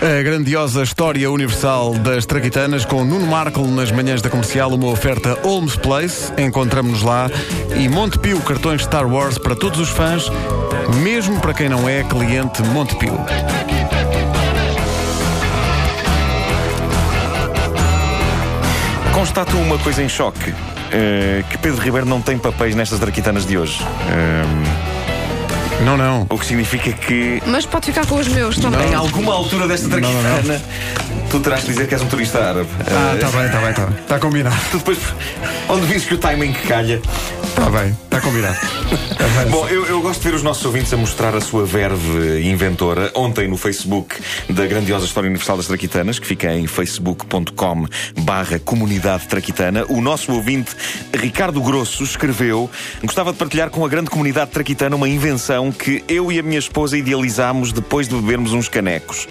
A grandiosa história universal das Traquitanas com Nuno Marco nas manhãs da comercial, uma oferta Holmes Place. Encontramos-nos lá. E Montepio, cartões Star Wars para todos os fãs, mesmo para quem não é cliente Montepio. Constato uma coisa em choque: eh, que Pedro Ribeiro não tem papéis nestas traquitanas de hoje. Eh, Não, não. o que significa que, Mas pode ficar com os meus também. em alguma altura desta traquitana, tu terás de dizer que és um turista árabe. Ah, está bem, está bem, está bem. Está combinado. Tu depois, onde viste que o timing calha. Está bem, está combinado. Bom, eu, eu gosto de ver os nossos ouvintes a mostrar a sua verve inventora ontem no Facebook da grandiosa História Universal das Traquitanas, que fica em facebook.com barra comunidade traquitana. O nosso ouvinte, Ricardo Grosso, escreveu gostava de partilhar com a grande comunidade traquitana uma invenção que eu e a minha esposa idealizámos depois de bebermos uns canecos.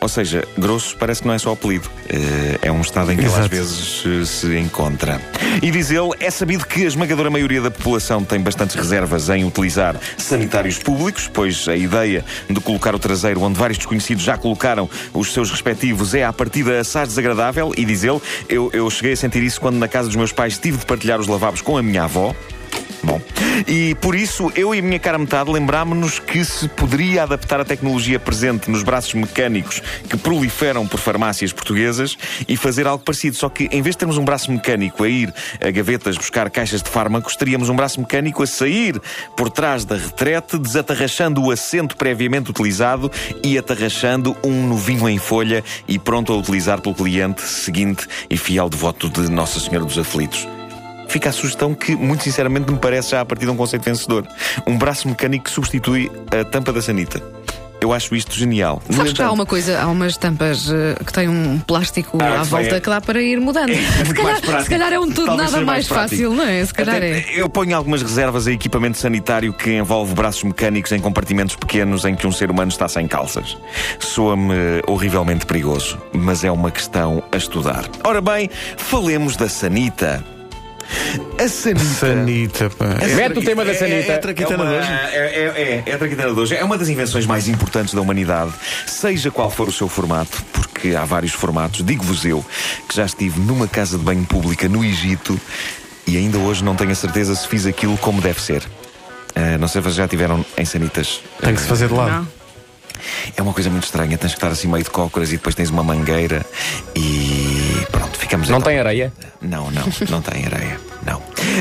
Ou seja, grosso parece que não é só apelido. Eh, É um estado em que ele às Exato. vezes eh, se encontra. E diz ele, é sabido que a esmagadora maioria da população tem bastantes reservas em utilizar sanitários públicos, pois a ideia de colocar o traseiro onde vários desconhecidos já colocaram os seus respectivos é à partida assaz desagradável. E diz ele, eu, eu cheguei a sentir isso quando na casa dos meus pais tive de partilhar os lavabos com a minha avó. Bom, e por isso eu e a minha cara metade lembrámos-nos que se poderia adaptar a tecnologia presente nos braços mecânicos que proliferam por farmácias portuguesas e fazer algo parecido. Só que em vez de termos um braço mecânico a ir a gavetas buscar caixas de fármacos, teríamos um braço mecânico a sair por trás da retrete, desatarrachando o assento previamente utilizado e atarrachando um novinho em folha e pronto a utilizar pelo cliente seguinte e fiel devoto de Nossa Senhora dos Aflitos. Fica a sugestão que, muito sinceramente, me parece já a partir de um conceito vencedor. Um braço mecânico que substitui a tampa da sanita. Eu acho isto genial. Sabes que há entanto- uma coisa, há umas tampas eh, que têm um plástico Ah, à volta que dá para ir mudando. É se, muito calhar, mais se calhar é um tudo Talvez nada mais, prático. fácil, não é? Se calhar Até é. Eu ponho algumas reservas a equipamento sanitário que envolve braços mecânicos em compartimentos pequenos em que um ser humano está sem calças. Soa-me horrivelmente perigoso, mas é uma questão a estudar. Ora bem, falemos da sanita. A sanita. Sanita, pá. Mete o tema da sanita. É, é, É, traquitana uma, de hoje. é, é, é, é a traquitana de hoje. É uma das invenções mais importantes da humanidade, seja qual for o seu formato, porque há vários formatos. Digo-vos eu, que já estive numa casa de banho pública no Egito e ainda hoje não tenho a certeza se fiz aquilo como deve ser. Ah, não sei se vocês já tiveram em sanitas. Tem que se fazer de lado. Não. É uma coisa muito estranha. Tens que estar assim meio de cócoras e depois tens uma mangueira e ficamos Não então- tem areia? não, não, não tem areia. Não.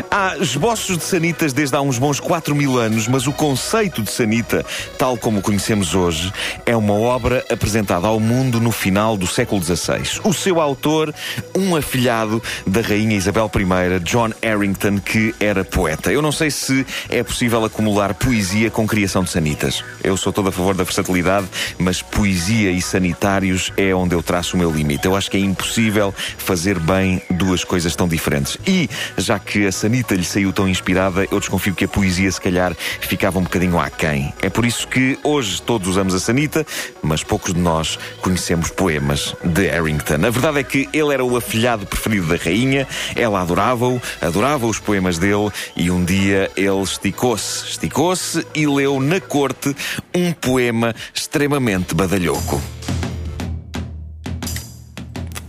Há esboços de sanitas desde há uns bons 4 mil anos, mas o conceito de sanita, tal como o conhecemos hoje, é uma obra apresentada ao mundo no final do século XVI. O seu autor, um afilhado da Rainha Isabel I, John Harrington, que era poeta. Eu não sei se é possível acumular poesia com criação de sanitas. Eu sou todo a favor da versatilidade, mas poesia e sanitários é onde eu traço o meu limite. Eu acho que é impossível fazer bem duas coisas tão diferentes. E, já que sanita lhe saiu tão inspirada, eu desconfio que a poesia, se calhar, ficava um bocadinho aquém. É por isso que hoje todos usamos a sanita, mas poucos de nós conhecemos poemas de Harrington. A verdade é que ele era o afilhado preferido da rainha, ela adorava-o, adorava os poemas dele, e um dia ele esticou-se, esticou-se e leu na corte um poema extremamente badalhoco.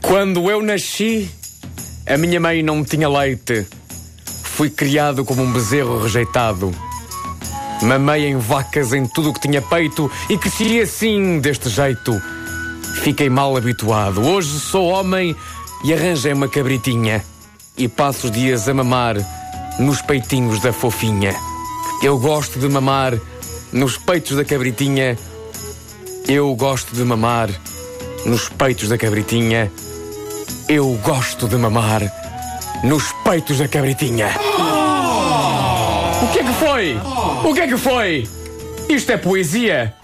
Quando eu nasci, a minha mãe não tinha leite. Fui criado como um bezerro rejeitado. Mamei em vacas em tudo o que tinha peito e cresci assim, deste jeito. Fiquei mal habituado. Hoje sou homem e arranjei uma cabritinha. E passo os dias a mamar nos peitinhos da fofinha. Eu gosto de mamar nos peitos da cabritinha. Eu gosto de mamar nos peitos da cabritinha. Eu gosto de mamar nos peitos da cabritinha. O que é que foi? O que é que foi? Isto é poesia?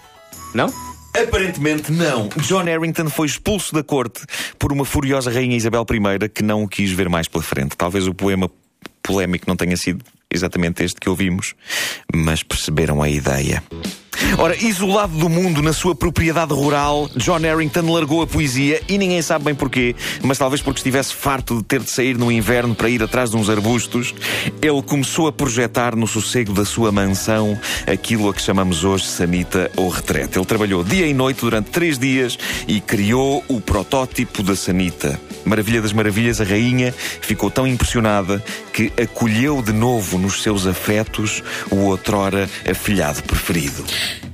Não? Aparentemente não. John Harrington foi expulso da corte por uma furiosa rainha Isabel I que não o quis ver mais pela frente. Talvez o poema polémico não tenha sido exatamente este que ouvimos, mas perceberam a ideia. Ora, isolado do mundo na sua propriedade rural, John Harrington largou a poesia e ninguém sabe bem porquê, mas talvez porque estivesse farto de ter de sair no inverno para ir atrás de uns arbustos, ele começou a projetar no sossego da sua mansão aquilo a que chamamos hoje sanita ou retrete. Ele trabalhou dia e noite durante três dias e criou o protótipo da sanita. Maravilha das maravilhas, a rainha ficou tão impressionada que acolheu de novo nos seus afetos o outrora afilhado preferido.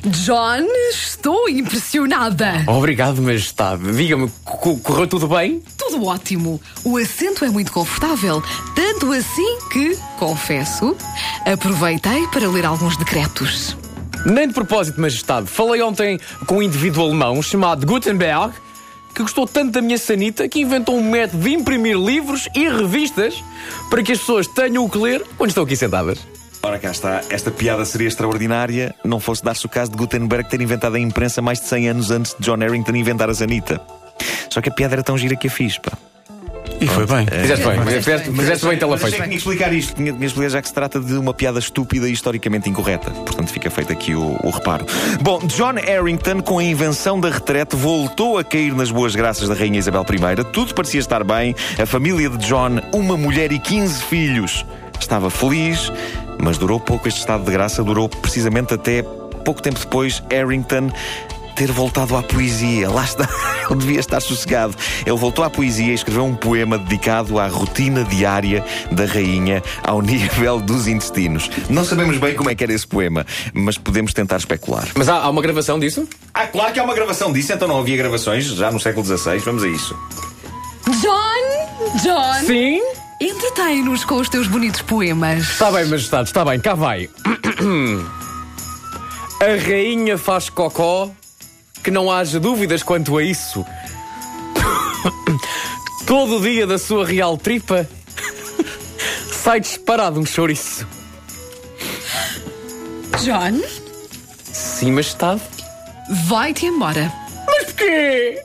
John, estou impressionada. Obrigado, Majestade. Diga-me, co- correu tudo bem? Tudo ótimo. O assento é muito confortável. Tanto assim que, confesso, aproveitei para ler alguns decretos. Nem de propósito, Majestade. Falei ontem com um indivíduo alemão chamado Gutenberg que gostou tanto da minha sanita que inventou um método de imprimir livros e revistas para que as pessoas tenham o que ler quando estão aqui sentadas. Ora, cá está. Esta piada seria extraordinária não fosse dar-se o caso de Gutenberg ter inventado a imprensa mais de 100 anos antes de John Harrington inventar a sanita. Só que a piada era tão gira que a fiz, pá. E foi bem. Fizeste bem, fizeste, fizeste bem achei que tinha que explicar isto. Tinha, tinha que explicar já que se trata de uma piada estúpida e historicamente incorreta. Portanto, fica feito aqui o, o reparo. Bom, John Harrington, com a invenção da retrete, voltou a cair nas boas graças da Rainha Isabel I. Tudo parecia estar bem. A família de John, uma mulher e 15 filhos, estava feliz, mas durou pouco este estado de graça. Durou precisamente até pouco tempo depois, Harrington ter voltado à poesia. Lá está. Ele devia estar sossegado. Ele voltou à poesia e escreveu um poema dedicado à rotina diária da rainha ao nível dos intestinos. Não sabemos bem como é que era esse poema, mas podemos tentar especular. Mas há, há uma gravação disso? Ah, claro que há uma gravação disso, então não havia gravações já no século XVI. Vamos a isso. John! John! Sim. Entretém-nos com os teus bonitos poemas. Está bem, Majestade, está bem, cá vai. A rainha faz cocó, que não haja dúvidas quanto a isso. Todo dia da sua real tripa sai disparado um chouriço. John, Sim, Majestade. vai-te embora. Mas porquê?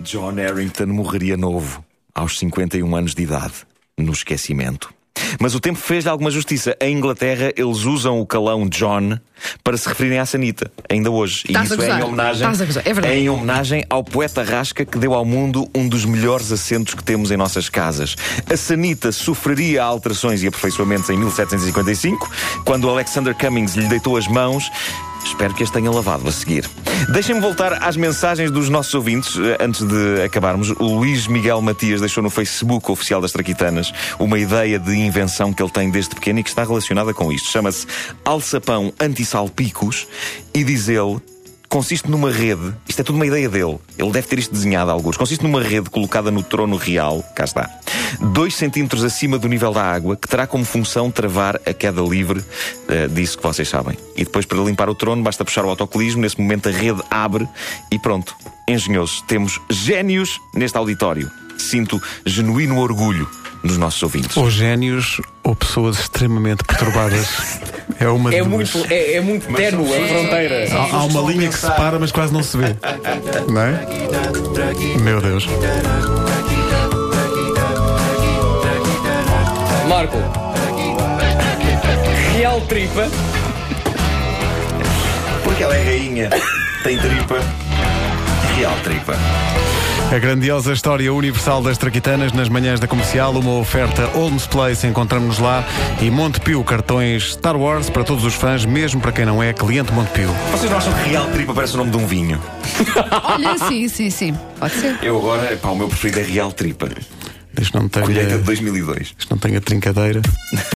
John Harrington morreria novo, aos 51 anos de idade, no esquecimento. Mas o tempo fez-lhe alguma justiça. Em Inglaterra, eles usam o calão John para se referirem à Sanita, ainda hoje. E isso é em homenagem. É verdade. em homenagem ao poeta Rasca que deu ao mundo um dos melhores assentos que temos em nossas casas. A Sanita sofreria alterações e aperfeiçoamentos em 1755, quando Alexander Cummings lhe deitou as mãos. Espero que as tenha lavado a seguir. Deixem-me voltar às mensagens dos nossos ouvintes eh, antes de acabarmos. O Luís Miguel Matias deixou no Facebook oficial das Traquitanas uma ideia de invenção que ele tem desde pequeno e que está relacionada com isto. Chama-se alçapão anti-salpicos e diz ele consiste numa rede, isto é tudo uma ideia dele, ele deve ter isto desenhado a alguns, consiste numa rede colocada no trono real, cá está, dois centímetros acima do nível da água, que terá como função travar a queda livre eh, disso que vocês sabem. E depois, para limpar o trono, basta puxar o autocolismo, nesse momento a rede abre e pronto. Engenhoso, temos génios neste auditório. Sinto genuíno orgulho nos nossos ouvintes. Ou génios ou pessoas extremamente perturbadas. É uma É muito, duas. é, é muito ténue a fronteira. Há, há uma linha que separa, mas quase não se vê. Não é? Meu Deus. Marco. Real tripa. Porque ela é rainha, tem tripa, real tripa. A grandiosa história universal das Traquitanas nas manhãs da comercial, uma oferta Holmes Place, encontramos-nos lá e Montepio, cartões Star Wars para todos os fãs, mesmo para quem não é cliente Montepio. Vocês não acham que real tripa parece o nome de um vinho? Olha, sim, sim, sim. Pode ser. Eu agora, pá, o meu preferido é real tripa. Isto não tenha, Colheita de 2002. isto não tenha trincadeira.